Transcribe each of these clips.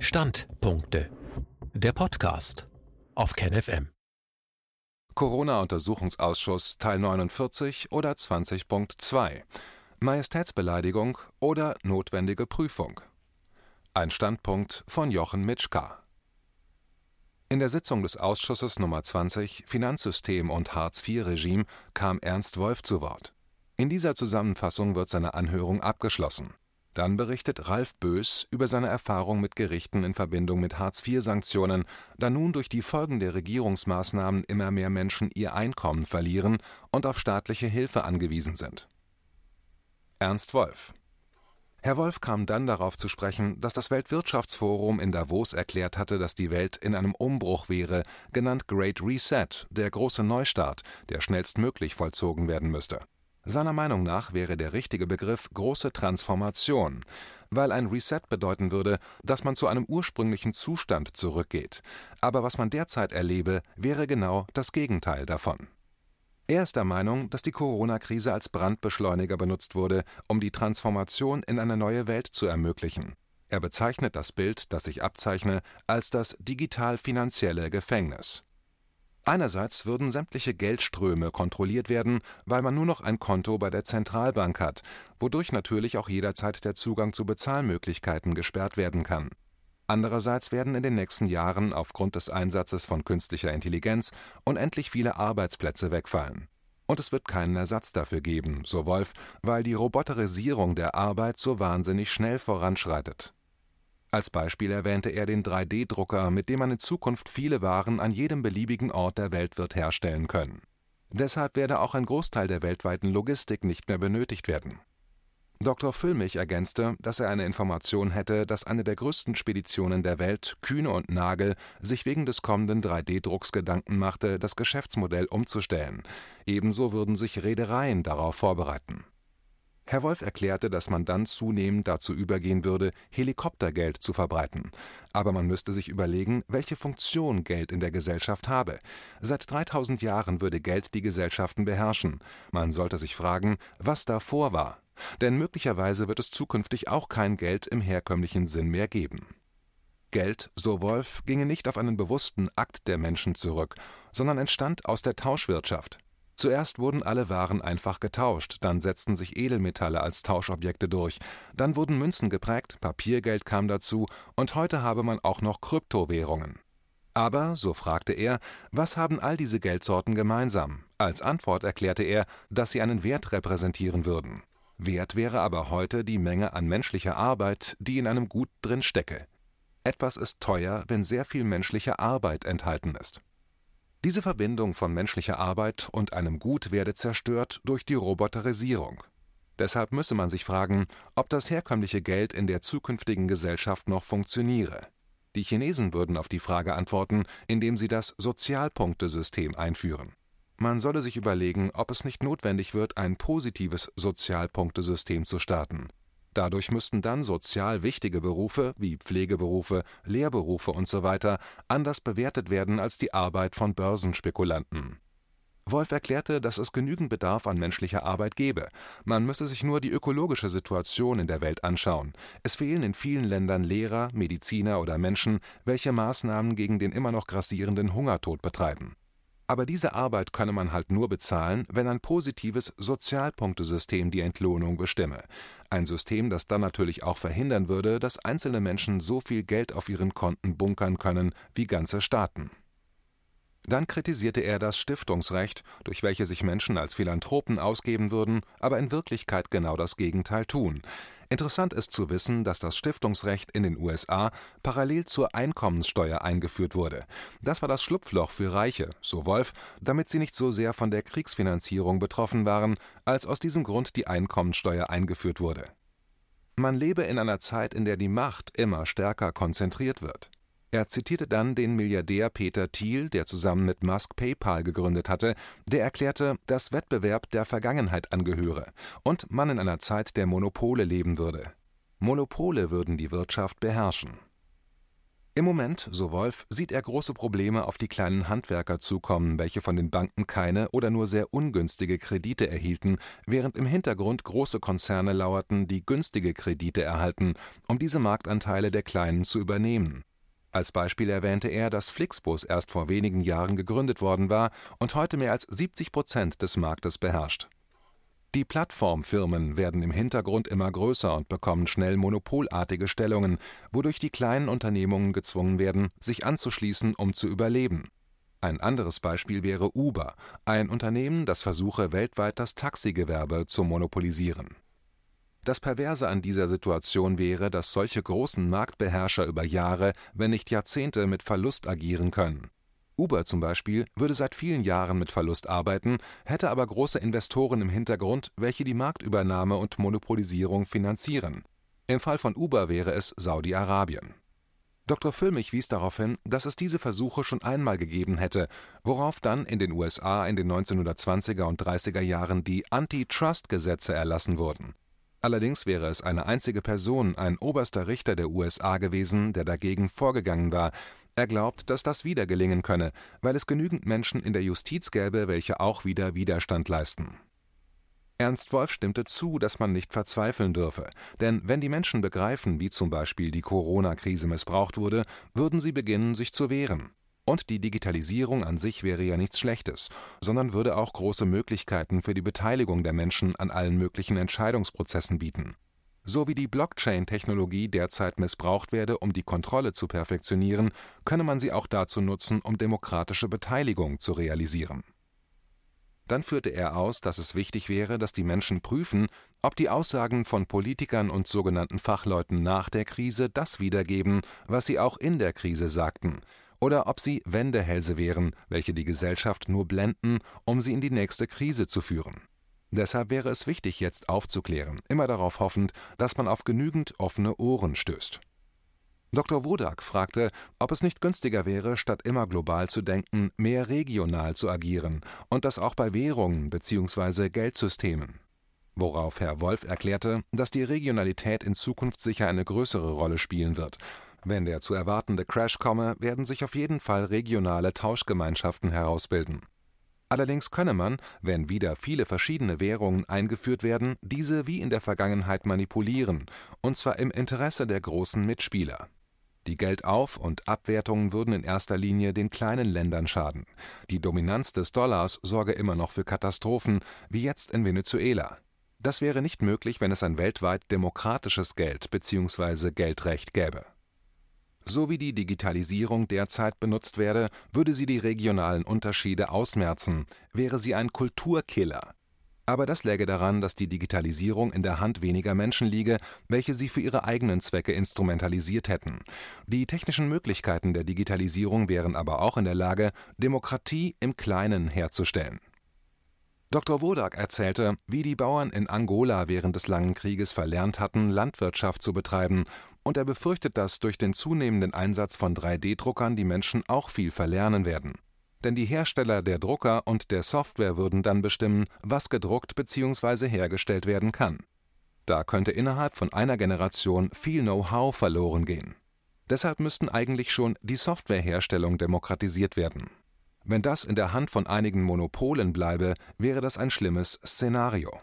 Standpunkte. Der Podcast auf KenFM. Corona-Untersuchungsausschuss Teil 49 oder 20.2 Majestätsbeleidigung oder notwendige Prüfung. Ein Standpunkt von Jochen Mitschka. In der Sitzung des Ausschusses Nummer 20 Finanzsystem und Hartz-IV-Regime kam Ernst Wolf zu Wort. In dieser Zusammenfassung wird seine Anhörung abgeschlossen. Dann berichtet Ralf Bös über seine Erfahrung mit Gerichten in Verbindung mit Hartz-IV-Sanktionen, da nun durch die Folgen der Regierungsmaßnahmen immer mehr Menschen ihr Einkommen verlieren und auf staatliche Hilfe angewiesen sind. Ernst Wolf Herr Wolf kam dann darauf zu sprechen, dass das Weltwirtschaftsforum in Davos erklärt hatte, dass die Welt in einem Umbruch wäre, genannt Great Reset, der große Neustart, der schnellstmöglich vollzogen werden müsste. Seiner Meinung nach wäre der richtige Begriff große Transformation, weil ein Reset bedeuten würde, dass man zu einem ursprünglichen Zustand zurückgeht. Aber was man derzeit erlebe, wäre genau das Gegenteil davon. Er ist der Meinung, dass die Corona-Krise als Brandbeschleuniger benutzt wurde, um die Transformation in eine neue Welt zu ermöglichen. Er bezeichnet das Bild, das sich abzeichne, als das digital-finanzielle Gefängnis. Einerseits würden sämtliche Geldströme kontrolliert werden, weil man nur noch ein Konto bei der Zentralbank hat, wodurch natürlich auch jederzeit der Zugang zu Bezahlmöglichkeiten gesperrt werden kann. Andererseits werden in den nächsten Jahren aufgrund des Einsatzes von künstlicher Intelligenz unendlich viele Arbeitsplätze wegfallen. Und es wird keinen Ersatz dafür geben, so Wolf, weil die Roboterisierung der Arbeit so wahnsinnig schnell voranschreitet als Beispiel erwähnte er den 3D-Drucker, mit dem man in Zukunft viele Waren an jedem beliebigen Ort der Welt wird herstellen können. Deshalb werde auch ein Großteil der weltweiten Logistik nicht mehr benötigt werden. Dr. Füllmich ergänzte, dass er eine Information hätte, dass eine der größten Speditionen der Welt, Kühne und Nagel, sich wegen des kommenden 3D-Drucks Gedanken machte, das Geschäftsmodell umzustellen. Ebenso würden sich Reedereien darauf vorbereiten Herr Wolf erklärte, dass man dann zunehmend dazu übergehen würde, Helikoptergeld zu verbreiten. Aber man müsste sich überlegen, welche Funktion Geld in der Gesellschaft habe. Seit 3000 Jahren würde Geld die Gesellschaften beherrschen. Man sollte sich fragen, was davor war. Denn möglicherweise wird es zukünftig auch kein Geld im herkömmlichen Sinn mehr geben. Geld, so Wolf, ginge nicht auf einen bewussten Akt der Menschen zurück, sondern entstand aus der Tauschwirtschaft. Zuerst wurden alle Waren einfach getauscht, dann setzten sich Edelmetalle als Tauschobjekte durch, dann wurden Münzen geprägt, Papiergeld kam dazu und heute habe man auch noch Kryptowährungen. Aber, so fragte er, was haben all diese Geldsorten gemeinsam? Als Antwort erklärte er, dass sie einen Wert repräsentieren würden. Wert wäre aber heute die Menge an menschlicher Arbeit, die in einem Gut drin stecke. Etwas ist teuer, wenn sehr viel menschliche Arbeit enthalten ist. Diese Verbindung von menschlicher Arbeit und einem Gut werde zerstört durch die Roboterisierung. Deshalb müsse man sich fragen, ob das herkömmliche Geld in der zukünftigen Gesellschaft noch funktioniere. Die Chinesen würden auf die Frage antworten, indem sie das Sozialpunktesystem einführen. Man solle sich überlegen, ob es nicht notwendig wird, ein positives Sozialpunktesystem zu starten. Dadurch müssten dann sozial wichtige Berufe wie Pflegeberufe, Lehrberufe usw. anders bewertet werden als die Arbeit von Börsenspekulanten. Wolf erklärte, dass es genügend Bedarf an menschlicher Arbeit gebe. Man müsse sich nur die ökologische Situation in der Welt anschauen. Es fehlen in vielen Ländern Lehrer, Mediziner oder Menschen, welche Maßnahmen gegen den immer noch grassierenden Hungertod betreiben. Aber diese Arbeit könne man halt nur bezahlen, wenn ein positives Sozialpunktesystem die Entlohnung bestimme. Ein System, das dann natürlich auch verhindern würde, dass einzelne Menschen so viel Geld auf ihren Konten bunkern können wie ganze Staaten. Dann kritisierte er das Stiftungsrecht, durch welche sich Menschen als Philanthropen ausgeben würden, aber in Wirklichkeit genau das Gegenteil tun. Interessant ist zu wissen, dass das Stiftungsrecht in den USA parallel zur Einkommenssteuer eingeführt wurde. Das war das Schlupfloch für Reiche, so Wolf, damit sie nicht so sehr von der Kriegsfinanzierung betroffen waren, als aus diesem Grund die Einkommenssteuer eingeführt wurde. Man lebe in einer Zeit, in der die Macht immer stärker konzentriert wird. Er zitierte dann den Milliardär Peter Thiel, der zusammen mit Musk PayPal gegründet hatte, der erklärte, dass Wettbewerb der Vergangenheit angehöre und man in einer Zeit der Monopole leben würde. Monopole würden die Wirtschaft beherrschen. Im Moment, so Wolf, sieht er große Probleme auf die kleinen Handwerker zukommen, welche von den Banken keine oder nur sehr ungünstige Kredite erhielten, während im Hintergrund große Konzerne lauerten, die günstige Kredite erhalten, um diese Marktanteile der Kleinen zu übernehmen. Als Beispiel erwähnte er, dass Flixbus erst vor wenigen Jahren gegründet worden war und heute mehr als 70 Prozent des Marktes beherrscht die Plattformfirmen werden im Hintergrund immer größer und bekommen schnell monopolartige Stellungen, wodurch die kleinen Unternehmungen gezwungen werden, sich anzuschließen, um zu überleben. Ein anderes Beispiel wäre Uber, ein Unternehmen, das versuche, weltweit das Taxigewerbe zu monopolisieren. Das Perverse an dieser Situation wäre, dass solche großen Marktbeherrscher über Jahre, wenn nicht Jahrzehnte mit Verlust agieren können Uber zum Beispiel würde seit vielen Jahren mit Verlust arbeiten, hätte aber große Investoren im Hintergrund, welche die Marktübernahme und Monopolisierung finanzieren. Im Fall von Uber wäre es Saudi-Arabien. Dr. Füllmich wies darauf hin, dass es diese Versuche schon einmal gegeben hätte, worauf dann in den USA in den 1920er und 30er Jahren die Antitrust-Gesetze erlassen wurden. Allerdings wäre es eine einzige Person, ein oberster Richter der USA gewesen, der dagegen vorgegangen war, er glaubt, dass das wieder gelingen könne, weil es genügend Menschen in der Justiz gäbe, welche auch wieder Widerstand leisten. Ernst Wolf stimmte zu, dass man nicht verzweifeln dürfe, denn wenn die Menschen begreifen, wie zum Beispiel die Corona-Krise missbraucht wurde, würden sie beginnen, sich zu wehren. Und die Digitalisierung an sich wäre ja nichts Schlechtes, sondern würde auch große Möglichkeiten für die Beteiligung der Menschen an allen möglichen Entscheidungsprozessen bieten so wie die Blockchain-Technologie derzeit missbraucht werde, um die Kontrolle zu perfektionieren, könne man sie auch dazu nutzen, um demokratische Beteiligung zu realisieren. Dann führte er aus, dass es wichtig wäre, dass die Menschen prüfen, ob die Aussagen von Politikern und sogenannten Fachleuten nach der Krise das wiedergeben, was sie auch in der Krise sagten, oder ob sie Wendehälse wären, welche die Gesellschaft nur blenden, um sie in die nächste Krise zu führen Deshalb wäre es wichtig, jetzt aufzuklären, immer darauf hoffend, dass man auf genügend offene Ohren stößt. Dr. Wodak fragte, ob es nicht günstiger wäre, statt immer global zu denken, mehr regional zu agieren und das auch bei Währungen bzw. Geldsystemen. Worauf Herr Wolf erklärte, dass die Regionalität in Zukunft sicher eine größere Rolle spielen wird. Wenn der zu erwartende Crash komme, werden sich auf jeden Fall regionale Tauschgemeinschaften herausbilden. Allerdings könne man, wenn wieder viele verschiedene Währungen eingeführt werden, diese wie in der Vergangenheit manipulieren, und zwar im Interesse der großen Mitspieler. Die Geldauf und Abwertungen würden in erster Linie den kleinen Ländern schaden. Die Dominanz des Dollars sorge immer noch für Katastrophen, wie jetzt in Venezuela. Das wäre nicht möglich, wenn es ein weltweit demokratisches Geld bzw. Geldrecht gäbe so wie die Digitalisierung derzeit benutzt werde, würde sie die regionalen Unterschiede ausmerzen, wäre sie ein Kulturkiller. Aber das läge daran, dass die Digitalisierung in der Hand weniger Menschen liege, welche sie für ihre eigenen Zwecke instrumentalisiert hätten. Die technischen Möglichkeiten der Digitalisierung wären aber auch in der Lage, Demokratie im Kleinen herzustellen. Dr. Wodak erzählte, wie die Bauern in Angola während des langen Krieges verlernt hatten, Landwirtschaft zu betreiben und er befürchtet, dass durch den zunehmenden Einsatz von 3D-Druckern die Menschen auch viel verlernen werden. Denn die Hersteller der Drucker und der Software würden dann bestimmen, was gedruckt bzw. hergestellt werden kann. Da könnte innerhalb von einer Generation viel Know-how verloren gehen. Deshalb müssten eigentlich schon die Softwareherstellung demokratisiert werden. Wenn das in der Hand von einigen Monopolen bleibe, wäre das ein schlimmes Szenario.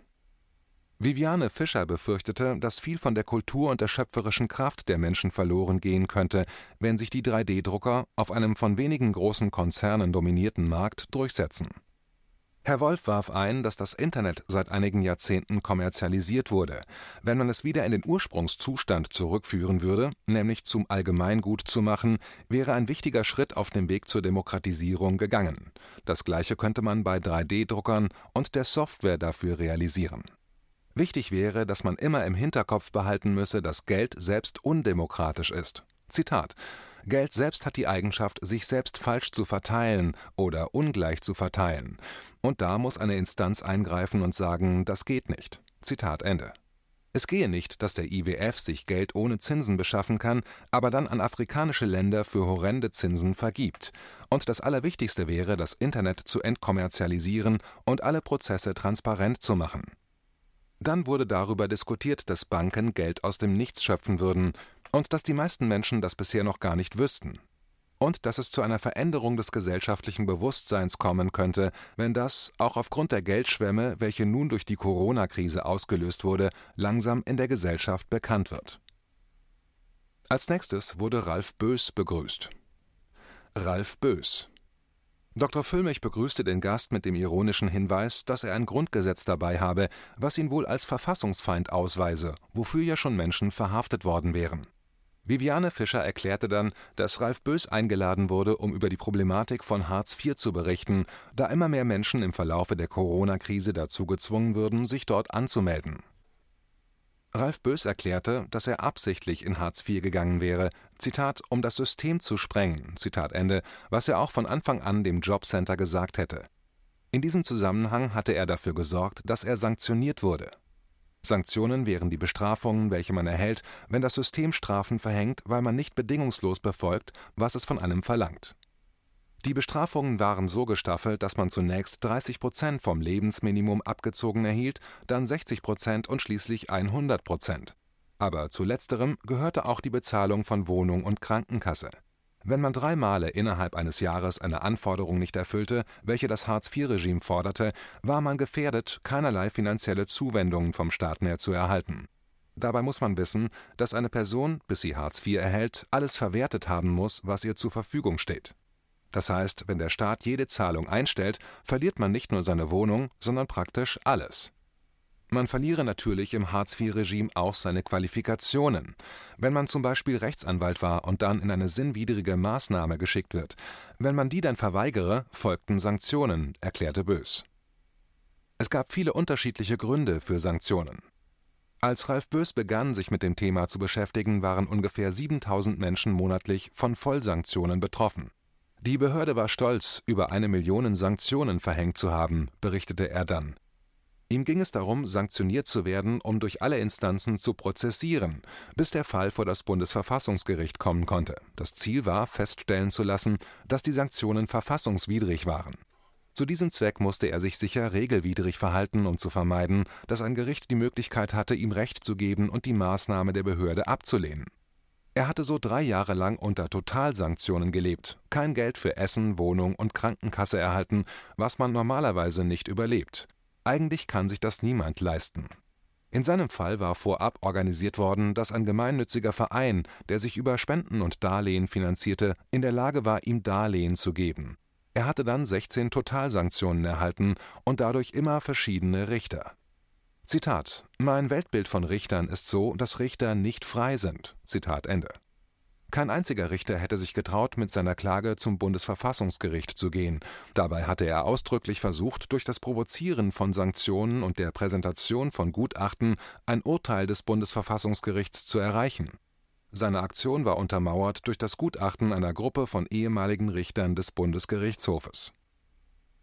Viviane Fischer befürchtete, dass viel von der Kultur und der schöpferischen Kraft der Menschen verloren gehen könnte, wenn sich die 3D-Drucker auf einem von wenigen großen Konzernen dominierten Markt durchsetzen. Herr Wolf warf ein, dass das Internet seit einigen Jahrzehnten kommerzialisiert wurde. Wenn man es wieder in den Ursprungszustand zurückführen würde, nämlich zum Allgemeingut zu machen, wäre ein wichtiger Schritt auf dem Weg zur Demokratisierung gegangen. Das gleiche könnte man bei 3D-Druckern und der Software dafür realisieren Wichtig wäre, dass man immer im Hinterkopf behalten müsse, dass Geld selbst undemokratisch ist. Zitat Geld selbst hat die Eigenschaft, sich selbst falsch zu verteilen oder ungleich zu verteilen. Und da muss eine Instanz eingreifen und sagen, das geht nicht. Zitat Ende. Es gehe nicht, dass der IWF sich Geld ohne Zinsen beschaffen kann, aber dann an afrikanische Länder für horrende Zinsen vergibt. Und das Allerwichtigste wäre, das Internet zu entkommerzialisieren und alle Prozesse transparent zu machen. Dann wurde darüber diskutiert, dass Banken Geld aus dem Nichts schöpfen würden, und dass die meisten Menschen das bisher noch gar nicht wüssten. Und dass es zu einer Veränderung des gesellschaftlichen Bewusstseins kommen könnte, wenn das, auch aufgrund der Geldschwemme, welche nun durch die Corona-Krise ausgelöst wurde, langsam in der Gesellschaft bekannt wird. Als nächstes wurde Ralf Bös begrüßt. Ralf Bös. Dr. Füllmich begrüßte den Gast mit dem ironischen Hinweis, dass er ein Grundgesetz dabei habe, was ihn wohl als Verfassungsfeind ausweise, wofür ja schon Menschen verhaftet worden wären. Viviane Fischer erklärte dann, dass Ralf Bös eingeladen wurde, um über die Problematik von Hartz IV zu berichten, da immer mehr Menschen im Verlaufe der Corona-Krise dazu gezwungen würden, sich dort anzumelden Ralf Bös erklärte, dass er absichtlich in Hartz IV gegangen wäre, Zitat, um das System zu sprengen, Zitat Ende, was er auch von Anfang an dem Jobcenter gesagt hätte. In diesem Zusammenhang hatte er dafür gesorgt, dass er sanktioniert wurde. Sanktionen wären die Bestrafungen, welche man erhält, wenn das System Strafen verhängt, weil man nicht bedingungslos befolgt, was es von einem verlangt die Bestrafungen waren so gestaffelt, dass man zunächst 30 Prozent vom Lebensminimum abgezogen erhielt, dann 60 Prozent und schließlich 100 Prozent. Aber zu letzterem gehörte auch die Bezahlung von Wohnung und Krankenkasse. Wenn man drei Male innerhalb eines Jahres eine Anforderung nicht erfüllte, welche das Hartz-IV-Regime forderte, war man gefährdet, keinerlei finanzielle Zuwendungen vom Staat mehr zu erhalten. Dabei muss man wissen, dass eine Person, bis sie Hartz IV erhält, alles verwertet haben muss, was ihr zur Verfügung steht. Das heißt, wenn der Staat jede Zahlung einstellt, verliert man nicht nur seine Wohnung, sondern praktisch alles. Man verliere natürlich im Hartz-IV-Regime auch seine Qualifikationen. Wenn man zum Beispiel Rechtsanwalt war und dann in eine sinnwidrige Maßnahme geschickt wird, wenn man die dann verweigere, folgten Sanktionen, erklärte Bös. Es gab viele unterschiedliche Gründe für Sanktionen. Als Ralf Bös begann, sich mit dem Thema zu beschäftigen, waren ungefähr 7000 Menschen monatlich von Vollsanktionen betroffen. Die Behörde war stolz, über eine Million Sanktionen verhängt zu haben, berichtete er dann. Ihm ging es darum, sanktioniert zu werden, um durch alle Instanzen zu prozessieren, bis der Fall vor das Bundesverfassungsgericht kommen konnte. Das Ziel war, feststellen zu lassen, dass die Sanktionen verfassungswidrig waren. Zu diesem Zweck musste er sich sicher regelwidrig verhalten, um zu vermeiden, dass ein Gericht die Möglichkeit hatte, ihm Recht zu geben und die Maßnahme der Behörde abzulehnen. Er hatte so drei Jahre lang unter Totalsanktionen gelebt, kein Geld für Essen, Wohnung und Krankenkasse erhalten, was man normalerweise nicht überlebt. Eigentlich kann sich das niemand leisten. In seinem Fall war vorab organisiert worden, dass ein gemeinnütziger Verein, der sich über Spenden und Darlehen finanzierte, in der Lage war, ihm Darlehen zu geben. Er hatte dann 16 Totalsanktionen erhalten und dadurch immer verschiedene Richter. Zitat: Mein Weltbild von Richtern ist so, dass Richter nicht frei sind. Zitat Ende. Kein einziger Richter hätte sich getraut, mit seiner Klage zum Bundesverfassungsgericht zu gehen. Dabei hatte er ausdrücklich versucht, durch das Provozieren von Sanktionen und der Präsentation von Gutachten ein Urteil des Bundesverfassungsgerichts zu erreichen. Seine Aktion war untermauert durch das Gutachten einer Gruppe von ehemaligen Richtern des Bundesgerichtshofes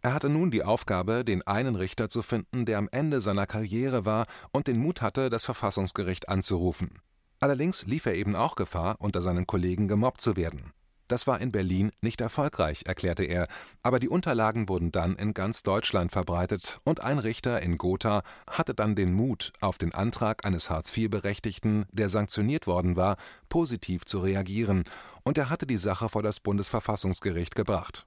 er hatte nun die Aufgabe, den einen Richter zu finden, der am Ende seiner Karriere war und den Mut hatte, das Verfassungsgericht anzurufen. Allerdings lief er eben auch Gefahr, unter seinen Kollegen gemobbt zu werden. Das war in Berlin nicht erfolgreich, erklärte er, aber die Unterlagen wurden dann in ganz Deutschland verbreitet und ein Richter in Gotha hatte dann den Mut, auf den Antrag eines Hartz-IV-Berechtigten, der sanktioniert worden war, positiv zu reagieren, und er hatte die Sache vor das Bundesverfassungsgericht gebracht.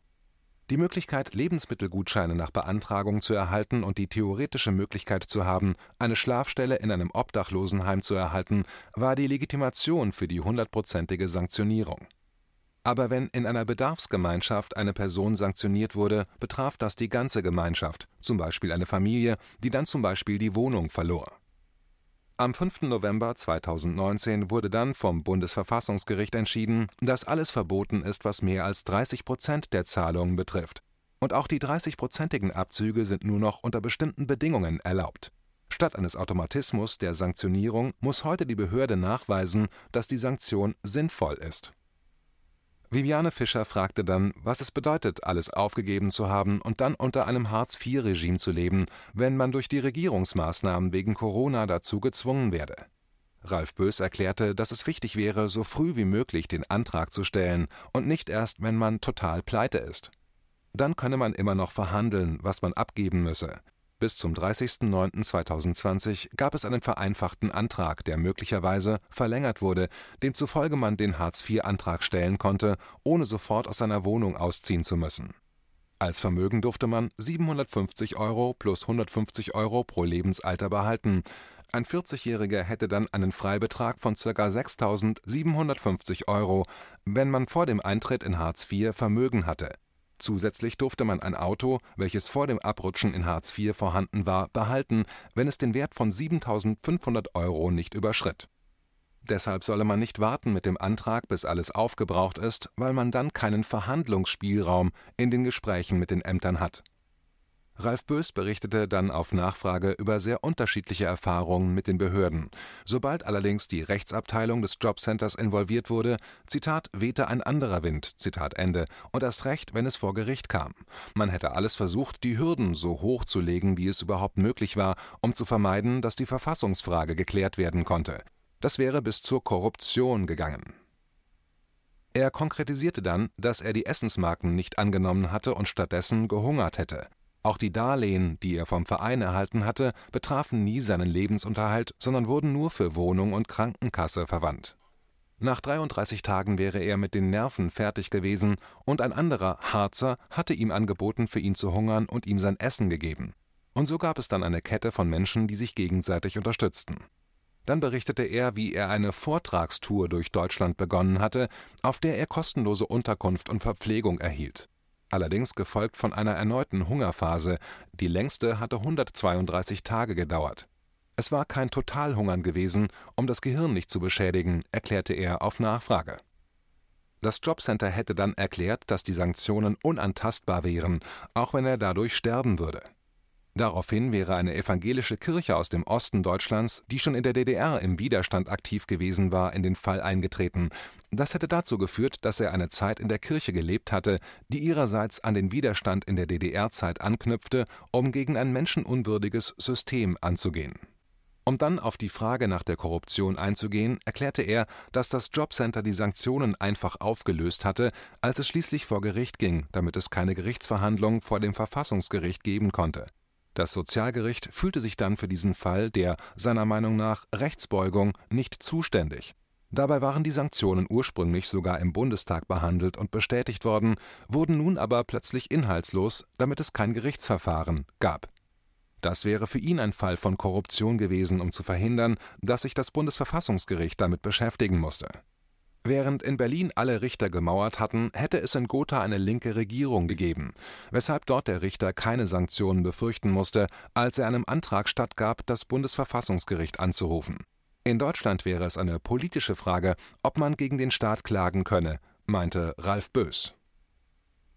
Die Möglichkeit, Lebensmittelgutscheine nach Beantragung zu erhalten und die theoretische Möglichkeit zu haben, eine Schlafstelle in einem Obdachlosenheim zu erhalten, war die Legitimation für die hundertprozentige Sanktionierung. Aber wenn in einer Bedarfsgemeinschaft eine Person sanktioniert wurde, betraf das die ganze Gemeinschaft, zum Beispiel eine Familie, die dann zum Beispiel die Wohnung verlor am 5. November 2019 wurde dann vom Bundesverfassungsgericht entschieden, dass alles verboten ist, was mehr als 30 Prozent der Zahlungen betrifft. Und auch die 30-prozentigen Abzüge sind nur noch unter bestimmten Bedingungen erlaubt. Statt eines Automatismus der Sanktionierung muss heute die Behörde nachweisen, dass die Sanktion sinnvoll ist Viviane Fischer fragte dann, was es bedeutet, alles aufgegeben zu haben und dann unter einem Hartz-IV-Regime zu leben, wenn man durch die Regierungsmaßnahmen wegen Corona dazu gezwungen werde. Ralf Bös erklärte, dass es wichtig wäre, so früh wie möglich den Antrag zu stellen und nicht erst, wenn man total pleite ist. Dann könne man immer noch verhandeln, was man abgeben müsse. Bis zum 30.09.2020 gab es einen vereinfachten Antrag, der möglicherweise verlängert wurde, demzufolge man den Hartz-IV-Antrag stellen konnte, ohne sofort aus seiner Wohnung ausziehen zu müssen. Als Vermögen durfte man 750 Euro plus 150 Euro pro Lebensalter behalten. Ein 40-Jähriger hätte dann einen Freibetrag von ca. 6.750 Euro, wenn man vor dem Eintritt in Hartz IV Vermögen hatte Zusätzlich durfte man ein Auto, welches vor dem Abrutschen in Hartz IV vorhanden war, behalten, wenn es den Wert von 7.500 Euro nicht überschritt. Deshalb solle man nicht warten mit dem Antrag, bis alles aufgebraucht ist, weil man dann keinen Verhandlungsspielraum in den Gesprächen mit den Ämtern hat Ralf Bös berichtete dann auf Nachfrage über sehr unterschiedliche Erfahrungen mit den Behörden. Sobald allerdings die Rechtsabteilung des Jobcenters involviert wurde, Zitat, wehte ein anderer Wind, Zitat Ende, und erst recht, wenn es vor Gericht kam. Man hätte alles versucht, die Hürden so hoch zu legen, wie es überhaupt möglich war, um zu vermeiden, dass die Verfassungsfrage geklärt werden konnte. Das wäre bis zur Korruption gegangen. Er konkretisierte dann, dass er die Essensmarken nicht angenommen hatte und stattdessen gehungert hätte. Auch die Darlehen, die er vom Verein erhalten hatte, betrafen nie seinen Lebensunterhalt, sondern wurden nur für Wohnung und Krankenkasse verwandt. Nach 33 Tagen wäre er mit den Nerven fertig gewesen, und ein anderer Harzer hatte ihm angeboten, für ihn zu hungern und ihm sein Essen gegeben. Und so gab es dann eine Kette von Menschen, die sich gegenseitig unterstützten. Dann berichtete er, wie er eine Vortragstour durch Deutschland begonnen hatte, auf der er kostenlose Unterkunft und Verpflegung erhielt allerdings gefolgt von einer erneuten Hungerphase, die längste hatte 132 Tage gedauert. Es war kein Totalhungern gewesen, um das Gehirn nicht zu beschädigen, erklärte er auf Nachfrage. Das Jobcenter hätte dann erklärt, dass die Sanktionen unantastbar wären, auch wenn er dadurch sterben würde Daraufhin wäre eine evangelische Kirche aus dem Osten Deutschlands, die schon in der DDR im Widerstand aktiv gewesen war, in den Fall eingetreten. Das hätte dazu geführt, dass er eine Zeit in der Kirche gelebt hatte, die ihrerseits an den Widerstand in der DDR-Zeit anknüpfte, um gegen ein menschenunwürdiges System anzugehen. Um dann auf die Frage nach der Korruption einzugehen, erklärte er, dass das Jobcenter die Sanktionen einfach aufgelöst hatte, als es schließlich vor Gericht ging, damit es keine Gerichtsverhandlung vor dem Verfassungsgericht geben konnte das Sozialgericht fühlte sich dann für diesen Fall der seiner Meinung nach Rechtsbeugung nicht zuständig. Dabei waren die Sanktionen ursprünglich sogar im Bundestag behandelt und bestätigt worden, wurden nun aber plötzlich inhaltslos, damit es kein Gerichtsverfahren gab. Das wäre für ihn ein Fall von Korruption gewesen, um zu verhindern, dass sich das Bundesverfassungsgericht damit beschäftigen musste Während in Berlin alle Richter gemauert hatten, hätte es in Gotha eine linke Regierung gegeben, weshalb dort der Richter keine Sanktionen befürchten musste, als er einem Antrag stattgab, das Bundesverfassungsgericht anzurufen. In Deutschland wäre es eine politische Frage, ob man gegen den Staat klagen könne, meinte Ralf Bös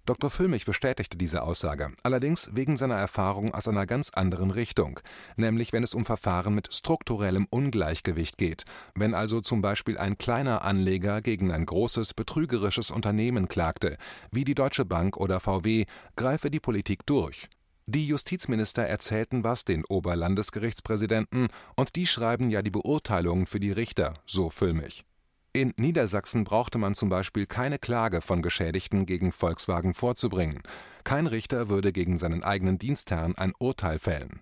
Dr. Füllmich bestätigte diese Aussage, allerdings wegen seiner Erfahrung aus einer ganz anderen Richtung, nämlich wenn es um Verfahren mit strukturellem Ungleichgewicht geht, wenn also zum Beispiel ein kleiner Anleger gegen ein großes betrügerisches Unternehmen klagte, wie die Deutsche Bank oder VW, greife die Politik durch. Die Justizminister erzählten was den Oberlandesgerichtspräsidenten, und die schreiben ja die Beurteilungen für die Richter, so Füllmich. In Niedersachsen brauchte man zum Beispiel keine Klage von Geschädigten gegen Volkswagen vorzubringen. Kein Richter würde gegen seinen eigenen Dienstherrn ein Urteil fällen.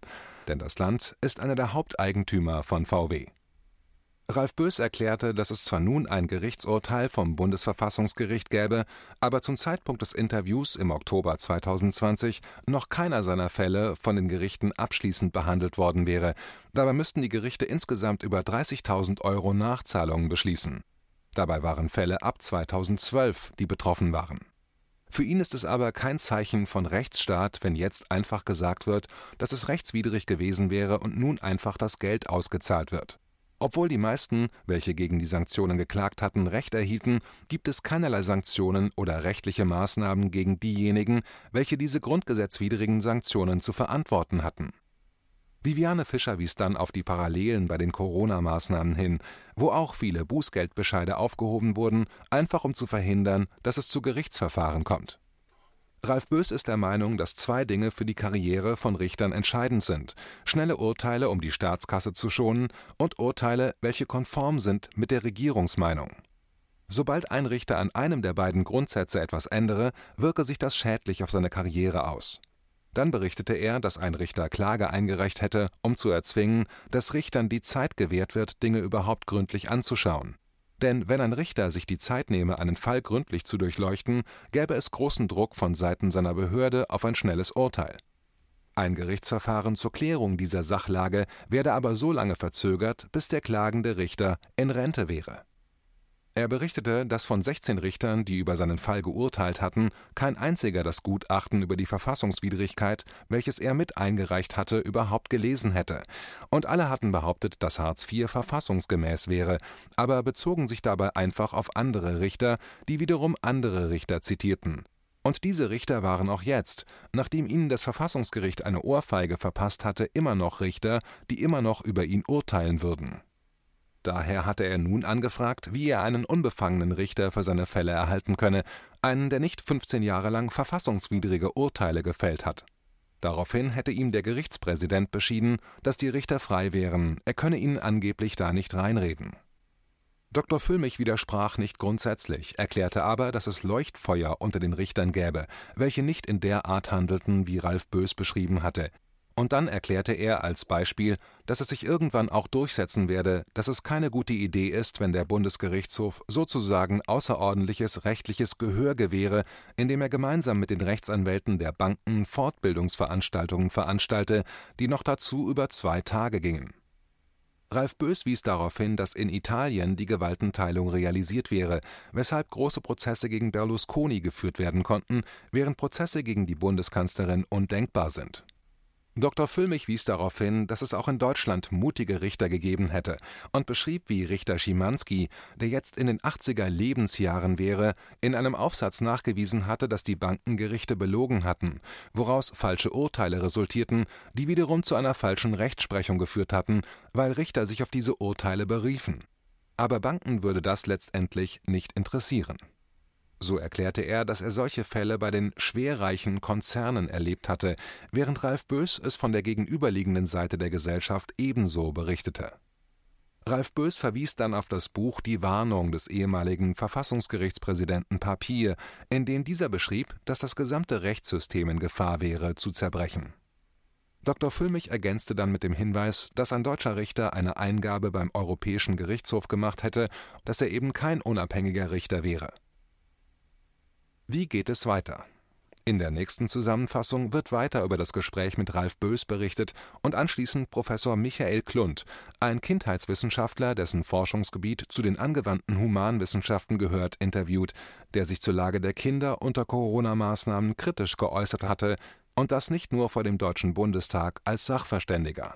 Denn das Land ist einer der Haupteigentümer von VW. Ralf Bös erklärte, dass es zwar nun ein Gerichtsurteil vom Bundesverfassungsgericht gäbe, aber zum Zeitpunkt des Interviews im Oktober 2020 noch keiner seiner Fälle von den Gerichten abschließend behandelt worden wäre. Dabei müssten die Gerichte insgesamt über 30.000 Euro Nachzahlungen beschließen. Dabei waren Fälle ab 2012, die betroffen waren. Für ihn ist es aber kein Zeichen von Rechtsstaat, wenn jetzt einfach gesagt wird, dass es rechtswidrig gewesen wäre und nun einfach das Geld ausgezahlt wird. Obwohl die meisten, welche gegen die Sanktionen geklagt hatten, Recht erhielten, gibt es keinerlei Sanktionen oder rechtliche Maßnahmen gegen diejenigen, welche diese grundgesetzwidrigen Sanktionen zu verantworten hatten Viviane Fischer wies dann auf die Parallelen bei den Corona-Maßnahmen hin, wo auch viele Bußgeldbescheide aufgehoben wurden, einfach um zu verhindern, dass es zu Gerichtsverfahren kommt. Ralf Bös ist der Meinung, dass zwei Dinge für die Karriere von Richtern entscheidend sind: schnelle Urteile, um die Staatskasse zu schonen, und Urteile, welche konform sind mit der Regierungsmeinung. Sobald ein Richter an einem der beiden Grundsätze etwas ändere, wirke sich das schädlich auf seine Karriere aus Dann berichtete er, dass ein Richter Klage eingereicht hätte, um zu erzwingen, dass Richtern die Zeit gewährt wird, Dinge überhaupt gründlich anzuschauen. Denn wenn ein Richter sich die Zeit nehme, einen Fall gründlich zu durchleuchten, gäbe es großen Druck von Seiten seiner Behörde auf ein schnelles Urteil. Ein Gerichtsverfahren zur Klärung dieser Sachlage werde aber so lange verzögert, bis der klagende Richter in Rente wäre. Er berichtete, dass von 16 Richtern, die über seinen Fall geurteilt hatten, kein einziger das Gutachten über die Verfassungswidrigkeit, welches er mit eingereicht hatte, überhaupt gelesen hätte, und alle hatten behauptet, dass Hartz IV verfassungsgemäß wäre, aber bezogen sich dabei einfach auf andere Richter, die wiederum andere Richter zitierten. Und diese Richter waren auch jetzt, nachdem ihnen das Verfassungsgericht eine Ohrfeige verpasst hatte, immer noch Richter, die immer noch über ihn urteilen würden. Daher hatte er nun angefragt, wie er einen unbefangenen Richter für seine Fälle erhalten könne, einen, der nicht 15 Jahre lang verfassungswidrige Urteile gefällt hat. Daraufhin hätte ihm der Gerichtspräsident beschieden, dass die Richter frei wären, er könne ihnen angeblich da nicht reinreden. Dr. Füllmich widersprach nicht grundsätzlich, erklärte aber, dass es Leuchtfeuer unter den Richtern gäbe, welche nicht in der Art handelten, wie Ralf Bös beschrieben hatte, und dann erklärte er als Beispiel, dass es sich irgendwann auch durchsetzen werde, dass es keine gute Idee ist, wenn der Bundesgerichtshof sozusagen außerordentliches rechtliches Gehör gewähre, indem er gemeinsam mit den Rechtsanwälten der Banken Fortbildungsveranstaltungen veranstalte, die noch dazu über zwei Tage gingen. Ralf Bös wies darauf hin, dass in Italien die Gewaltenteilung realisiert wäre, weshalb große Prozesse gegen Berlusconi geführt werden konnten, während Prozesse gegen die Bundeskanzlerin undenkbar sind Dr. Füllmich wies darauf hin, dass es auch in Deutschland mutige Richter gegeben hätte und beschrieb, wie Richter Schimanski, der jetzt in den 80er Lebensjahren wäre, in einem Aufsatz nachgewiesen hatte, dass die Bankengerichte belogen hatten, woraus falsche Urteile resultierten, die wiederum zu einer falschen Rechtsprechung geführt hatten, weil Richter sich auf diese Urteile beriefen. Aber Banken würde das letztendlich nicht interessieren so erklärte er, dass er solche Fälle bei den schwerreichen Konzernen erlebt hatte, während Ralf Bös es von der gegenüberliegenden Seite der Gesellschaft ebenso berichtete. Ralf Bös verwies dann auf das Buch Die Warnung des ehemaligen Verfassungsgerichtspräsidenten Papier, in dem dieser beschrieb, dass das gesamte Rechtssystem in Gefahr wäre, zu zerbrechen. Dr. Füllmich ergänzte dann mit dem Hinweis, dass ein deutscher Richter eine Eingabe beim Europäischen Gerichtshof gemacht hätte, dass er eben kein unabhängiger Richter wäre. Wie geht es weiter? In der nächsten Zusammenfassung wird weiter über das Gespräch mit Ralf Bös berichtet und anschließend Professor Michael Klund, ein Kindheitswissenschaftler, dessen Forschungsgebiet zu den angewandten Humanwissenschaften gehört, interviewt, der sich zur Lage der Kinder unter Corona-Maßnahmen kritisch geäußert hatte und das nicht nur vor dem Deutschen Bundestag als Sachverständiger.